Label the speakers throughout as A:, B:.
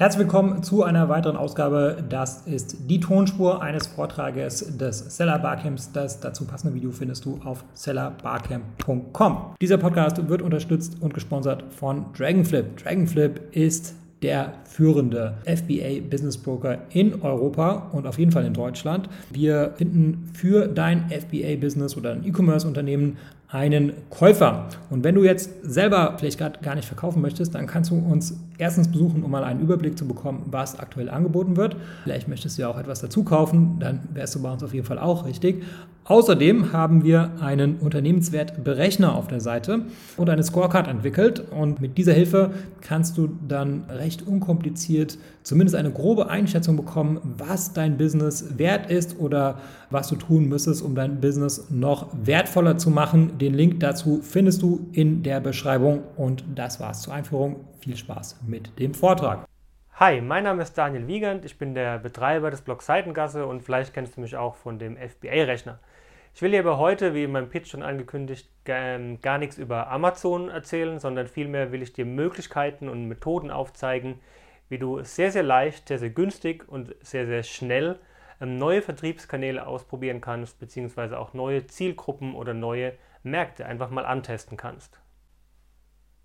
A: Herzlich willkommen zu einer weiteren Ausgabe. Das ist die Tonspur eines Vortrages des Seller Barcamps. Das dazu passende Video findest du auf sellerbarcamp.com. Dieser Podcast wird unterstützt und gesponsert von Dragonflip. Dragonflip ist der führende FBA Business Broker in Europa und auf jeden Fall in Deutschland. Wir finden für dein FBA Business oder ein E-Commerce Unternehmen einen Käufer. Und wenn du jetzt selber vielleicht gerade gar nicht verkaufen möchtest, dann kannst du uns erstens besuchen, um mal einen Überblick zu bekommen, was aktuell angeboten wird. Vielleicht möchtest du ja auch etwas dazu kaufen, dann wärst du bei uns auf jeden Fall auch richtig. Außerdem haben wir einen Unternehmenswertberechner auf der Seite und eine Scorecard entwickelt. Und mit dieser Hilfe kannst du dann recht unkompliziert zumindest eine grobe Einschätzung bekommen, was dein Business wert ist oder was du tun müsstest, um dein Business noch wertvoller zu machen. Den Link dazu findest du in der Beschreibung. Und das war's zur Einführung. Viel Spaß mit dem Vortrag.
B: Hi, mein Name ist Daniel Wiegand. Ich bin der Betreiber des Blogs Seitengasse und vielleicht kennst du mich auch von dem FBA-Rechner. Ich will dir aber heute, wie in meinem Pitch schon angekündigt, ähm, gar nichts über Amazon erzählen, sondern vielmehr will ich dir Möglichkeiten und Methoden aufzeigen, wie du sehr, sehr leicht, sehr, sehr günstig und sehr, sehr schnell ähm, neue Vertriebskanäle ausprobieren kannst, beziehungsweise auch neue Zielgruppen oder neue Märkte einfach mal antesten kannst.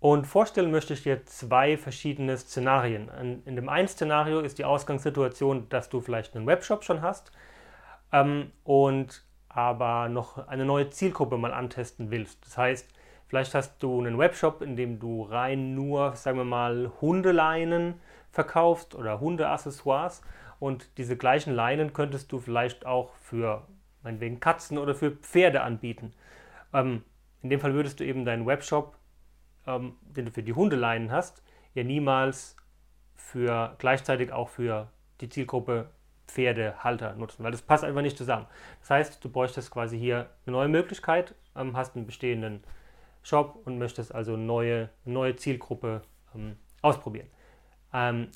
B: Und vorstellen möchte ich dir zwei verschiedene Szenarien. In dem einen Szenario ist die Ausgangssituation, dass du vielleicht einen Webshop schon hast ähm, und aber noch eine neue Zielgruppe mal antesten willst. Das heißt, vielleicht hast du einen Webshop, in dem du rein nur, sagen wir mal, Hundeleinen verkaufst oder Hundeaccessoires und diese gleichen Leinen könntest du vielleicht auch für meinetwegen Katzen oder für Pferde anbieten. Ähm, in dem Fall würdest du eben deinen Webshop, ähm, den du für die Hundeleinen hast, ja niemals für gleichzeitig auch für die Zielgruppe Pferdehalter nutzen, weil das passt einfach nicht zusammen. Das heißt, du bräuchtest quasi hier eine neue Möglichkeit, ähm, hast einen bestehenden Shop und möchtest also eine neue, neue Zielgruppe ähm, ausprobieren. Ähm,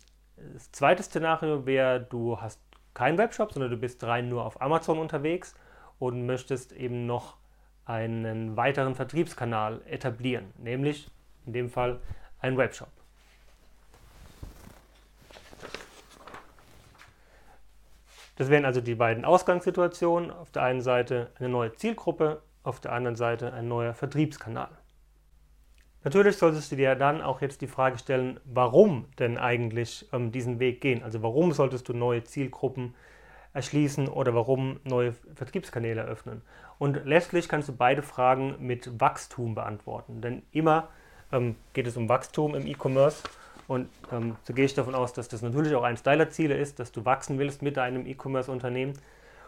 B: das zweite Szenario wäre, du hast keinen Webshop, sondern du bist rein nur auf Amazon unterwegs und möchtest eben noch einen weiteren Vertriebskanal etablieren, nämlich in dem Fall einen Webshop. Das wären also die beiden Ausgangssituationen. Auf der einen Seite eine neue Zielgruppe, auf der anderen Seite ein neuer Vertriebskanal. Natürlich solltest du dir dann auch jetzt die Frage stellen, warum denn eigentlich ähm, diesen Weg gehen? Also warum solltest du neue Zielgruppen erschließen oder warum neue Vertriebskanäle eröffnen? Und letztlich kannst du beide Fragen mit Wachstum beantworten. Denn immer ähm, geht es um Wachstum im E-Commerce und ähm, so gehe ich davon aus, dass das natürlich auch eines deiner Ziele ist, dass du wachsen willst mit deinem E-Commerce-Unternehmen.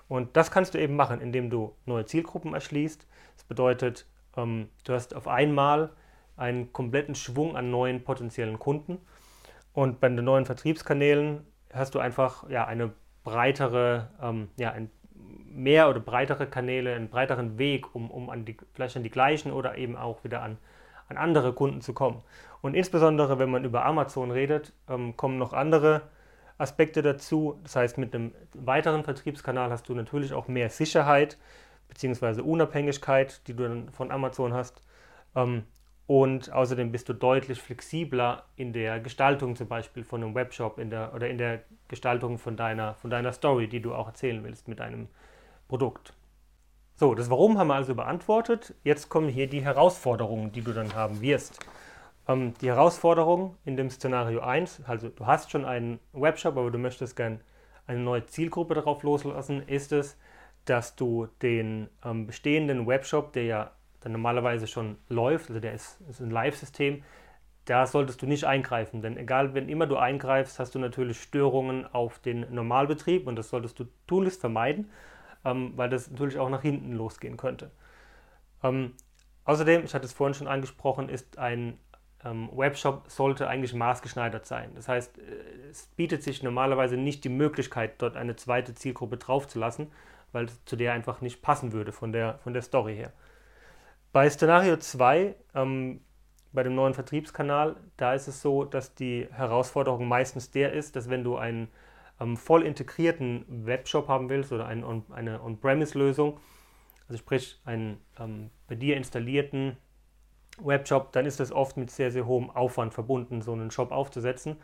B: Und das kannst du eben machen, indem du neue Zielgruppen erschließt. Das bedeutet, ähm, du hast auf einmal einen kompletten Schwung an neuen potenziellen Kunden. Und bei den neuen Vertriebskanälen hast du einfach ja, eine breitere, ähm, ja, ein, mehr oder breitere Kanäle, einen breiteren Weg, um, um an die, vielleicht an die gleichen oder eben auch wieder an an andere Kunden zu kommen. Und insbesondere, wenn man über Amazon redet, ähm, kommen noch andere Aspekte dazu. Das heißt, mit einem weiteren Vertriebskanal hast du natürlich auch mehr Sicherheit bzw. Unabhängigkeit, die du dann von Amazon hast. Ähm, und außerdem bist du deutlich flexibler in der Gestaltung zum Beispiel von einem Webshop in der, oder in der Gestaltung von deiner, von deiner Story, die du auch erzählen willst mit deinem Produkt. So, das Warum haben wir also beantwortet. Jetzt kommen hier die Herausforderungen, die du dann haben wirst. Ähm, die Herausforderung in dem Szenario 1, also du hast schon einen Webshop, aber du möchtest gern eine neue Zielgruppe darauf loslassen, ist es, dass du den ähm, bestehenden Webshop, der ja dann normalerweise schon läuft, also der ist, ist ein Live-System, da solltest du nicht eingreifen, denn egal, wenn immer du eingreifst, hast du natürlich Störungen auf den Normalbetrieb und das solltest du tunlichst vermeiden ähm, weil das natürlich auch nach hinten losgehen könnte. Ähm, außerdem, ich hatte es vorhin schon angesprochen, ist ein ähm, Webshop sollte eigentlich maßgeschneidert sein. Das heißt, äh, es bietet sich normalerweise nicht die Möglichkeit, dort eine zweite Zielgruppe draufzulassen, weil es zu der einfach nicht passen würde von der, von der Story her. Bei Szenario 2, ähm, bei dem neuen Vertriebskanal, da ist es so, dass die Herausforderung meistens der ist, dass wenn du einen ähm, voll integrierten Webshop haben willst oder ein, on, eine On-Premise-Lösung, also sprich einen ähm, bei dir installierten Webshop, dann ist das oft mit sehr, sehr hohem Aufwand verbunden, so einen Shop aufzusetzen.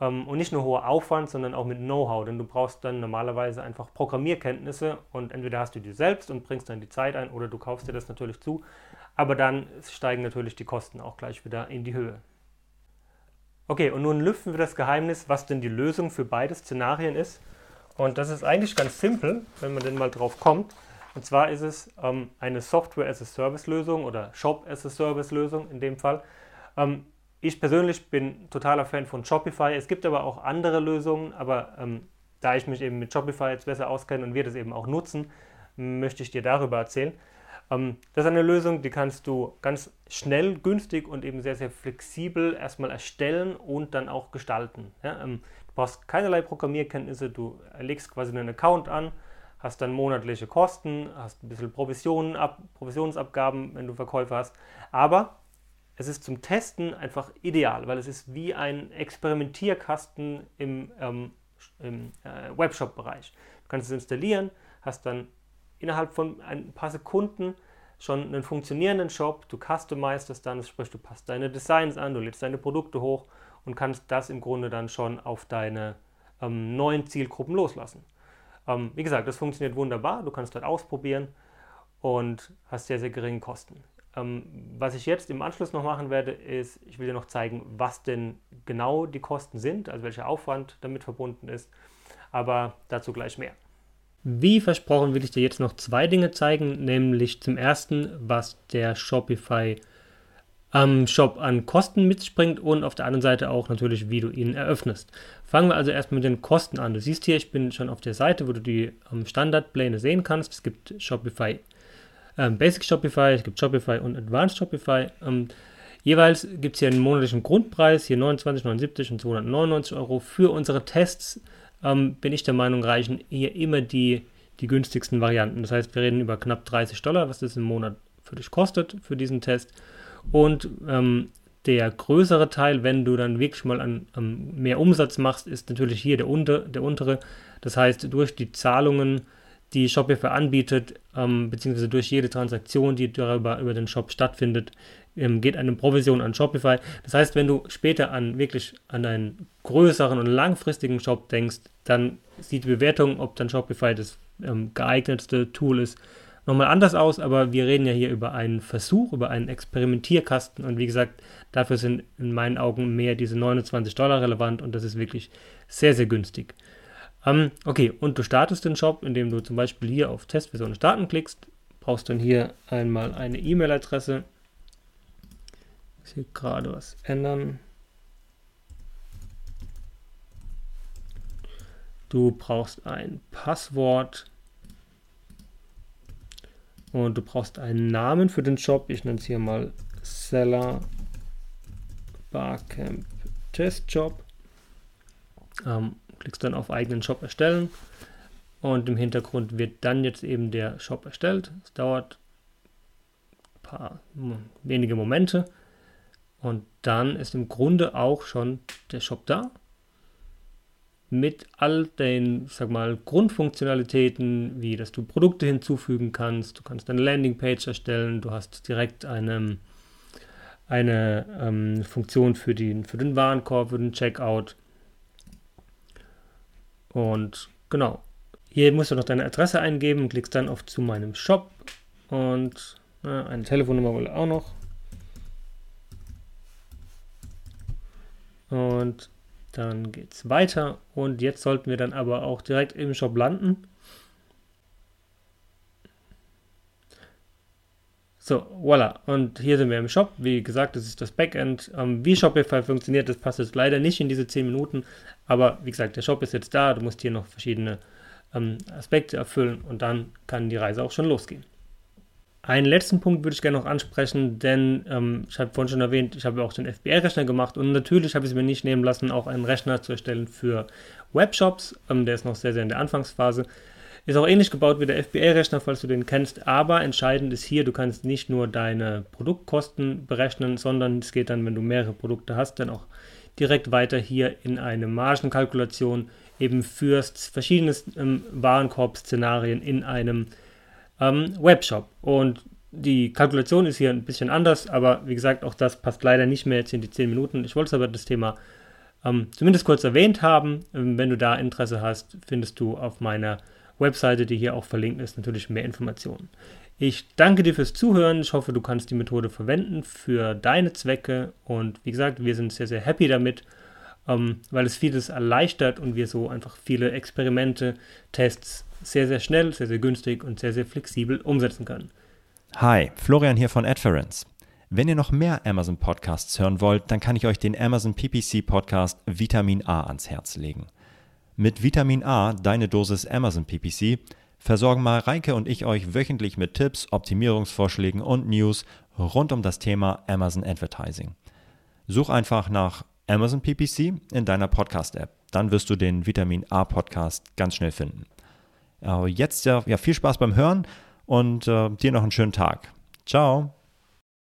B: ähm, und nicht nur hoher Aufwand, sondern auch mit Know-how, denn du brauchst dann normalerweise einfach Programmierkenntnisse und entweder hast du die selbst und bringst dann die Zeit ein oder du kaufst dir das natürlich zu, aber dann steigen natürlich die Kosten auch gleich wieder in die Höhe. Okay, und nun lüften wir das Geheimnis, was denn die Lösung für beide Szenarien ist. Und das ist eigentlich ganz simpel, wenn man denn mal drauf kommt. Und zwar ist es ähm, eine Software-as-a-Service-Lösung oder Shop-as-a-Service-Lösung in dem Fall. Ähm, ich persönlich bin totaler Fan von Shopify. Es gibt aber auch andere Lösungen, aber ähm, da ich mich eben mit Shopify jetzt besser auskenne und wir das eben auch nutzen, möchte ich dir darüber erzählen. Ähm, das ist eine Lösung, die kannst du ganz schnell, günstig und eben sehr, sehr flexibel erstmal erstellen und dann auch gestalten. Ja, ähm, du brauchst keinerlei Programmierkenntnisse, du legst quasi einen Account an hast dann monatliche Kosten, hast ein bisschen Provisionen ab, Provisionsabgaben, wenn du Verkäufe hast. Aber es ist zum Testen einfach ideal, weil es ist wie ein Experimentierkasten im, ähm, im äh, Webshop-Bereich. Du kannst es installieren, hast dann innerhalb von ein paar Sekunden schon einen funktionierenden Shop, du customizest es dann, sprich du passt deine Designs an, du lädst deine Produkte hoch und kannst das im Grunde dann schon auf deine ähm, neuen Zielgruppen loslassen. Ähm, wie gesagt, das funktioniert wunderbar. Du kannst dort ausprobieren und hast sehr, sehr geringe Kosten. Ähm, was ich jetzt im Anschluss noch machen werde, ist, ich will dir noch zeigen, was denn genau die Kosten sind, also welcher Aufwand damit verbunden ist. Aber dazu gleich mehr. Wie versprochen will ich dir jetzt noch zwei Dinge zeigen, nämlich zum ersten, was der Shopify am Shop an Kosten mitspringt und auf der anderen Seite auch natürlich, wie du ihn eröffnest. Fangen wir also erstmal mit den Kosten an. Du siehst hier, ich bin schon auf der Seite, wo du die ähm, Standardpläne sehen kannst. Es gibt Shopify, ähm, Basic Shopify, es gibt Shopify und Advanced Shopify. Ähm, jeweils gibt es hier einen monatlichen Grundpreis, hier 29,79 und 299 Euro. Für unsere Tests ähm, bin ich der Meinung, reichen hier immer die, die günstigsten Varianten. Das heißt, wir reden über knapp 30 Dollar, was das im Monat für dich kostet für diesen Test. Und ähm, der größere Teil, wenn du dann wirklich mal an, an mehr Umsatz machst, ist natürlich hier der, unter, der untere. Das heißt, durch die Zahlungen, die Shopify anbietet, ähm, beziehungsweise durch jede Transaktion, die darüber über den Shop stattfindet, ähm, geht eine Provision an Shopify. Das heißt, wenn du später an wirklich an einen größeren und langfristigen Shop denkst, dann sieht die Bewertung, ob dann Shopify das ähm, geeignetste Tool ist, nochmal anders aus, aber wir reden ja hier über einen Versuch, über einen Experimentierkasten und wie gesagt, dafür sind in meinen Augen mehr diese 29 Dollar relevant und das ist wirklich sehr, sehr günstig. Ähm, okay, und du startest den Shop, indem du zum Beispiel hier auf Testversion starten klickst, brauchst dann hier einmal eine E-Mail-Adresse. Ich hier gerade was ändern. Du brauchst ein Passwort und du brauchst einen Namen für den Shop. Ich nenne es hier mal Seller Barcamp Test Job. Ähm, klickst dann auf eigenen Shop erstellen. Und im Hintergrund wird dann jetzt eben der Shop erstellt. Es dauert ein paar wenige Momente. Und dann ist im Grunde auch schon der Shop da mit all den, sag mal, Grundfunktionalitäten, wie dass du Produkte hinzufügen kannst, du kannst eine Landingpage erstellen, du hast direkt eine, eine ähm, Funktion für den, für den Warenkorb, für den Checkout. Und genau, hier musst du noch deine Adresse eingeben, klickst dann auf zu meinem Shop und äh, eine Telefonnummer wohl auch noch. Und dann geht es weiter und jetzt sollten wir dann aber auch direkt im Shop landen. So, voilà. Und hier sind wir im Shop. Wie gesagt, das ist das Backend. Ähm, wie Shopify funktioniert, das passt jetzt leider nicht in diese 10 Minuten. Aber wie gesagt, der Shop ist jetzt da. Du musst hier noch verschiedene ähm, Aspekte erfüllen und dann kann die Reise auch schon losgehen. Einen letzten Punkt würde ich gerne noch ansprechen, denn ähm, ich habe vorhin schon erwähnt, ich habe auch den FBA-Rechner gemacht und natürlich habe ich es mir nicht nehmen lassen, auch einen Rechner zu erstellen für Webshops. Ähm, der ist noch sehr, sehr in der Anfangsphase. Ist auch ähnlich gebaut wie der FBA-Rechner, falls du den kennst, aber entscheidend ist hier, du kannst nicht nur deine Produktkosten berechnen, sondern es geht dann, wenn du mehrere Produkte hast, dann auch direkt weiter hier in eine Margenkalkulation eben für verschiedene ähm, Warenkorb-Szenarien in einem ähm, Webshop. Und die Kalkulation ist hier ein bisschen anders, aber wie gesagt, auch das passt leider nicht mehr jetzt in die 10 Minuten. Ich wollte aber das Thema ähm, zumindest kurz erwähnt haben. Ähm, wenn du da Interesse hast, findest du auf meiner Webseite, die hier auch verlinkt ist, natürlich mehr Informationen. Ich danke dir fürs Zuhören. Ich hoffe, du kannst die Methode verwenden für deine Zwecke. Und wie gesagt, wir sind sehr, sehr happy damit, ähm, weil es vieles erleichtert und wir so einfach viele Experimente, Tests sehr, sehr schnell, sehr, sehr günstig und sehr, sehr flexibel umsetzen können.
C: Hi, Florian hier von Adference. Wenn ihr noch mehr Amazon Podcasts hören wollt, dann kann ich euch den Amazon PPC Podcast Vitamin A ans Herz legen. Mit Vitamin A, deine Dosis Amazon PPC, versorgen Mareike und ich euch wöchentlich mit Tipps, Optimierungsvorschlägen und News rund um das Thema Amazon Advertising. Such einfach nach Amazon PPC in deiner Podcast-App. Dann wirst du den Vitamin A Podcast ganz schnell finden. Jetzt ja, ja viel Spaß beim Hören und äh, dir noch einen schönen Tag. Ciao.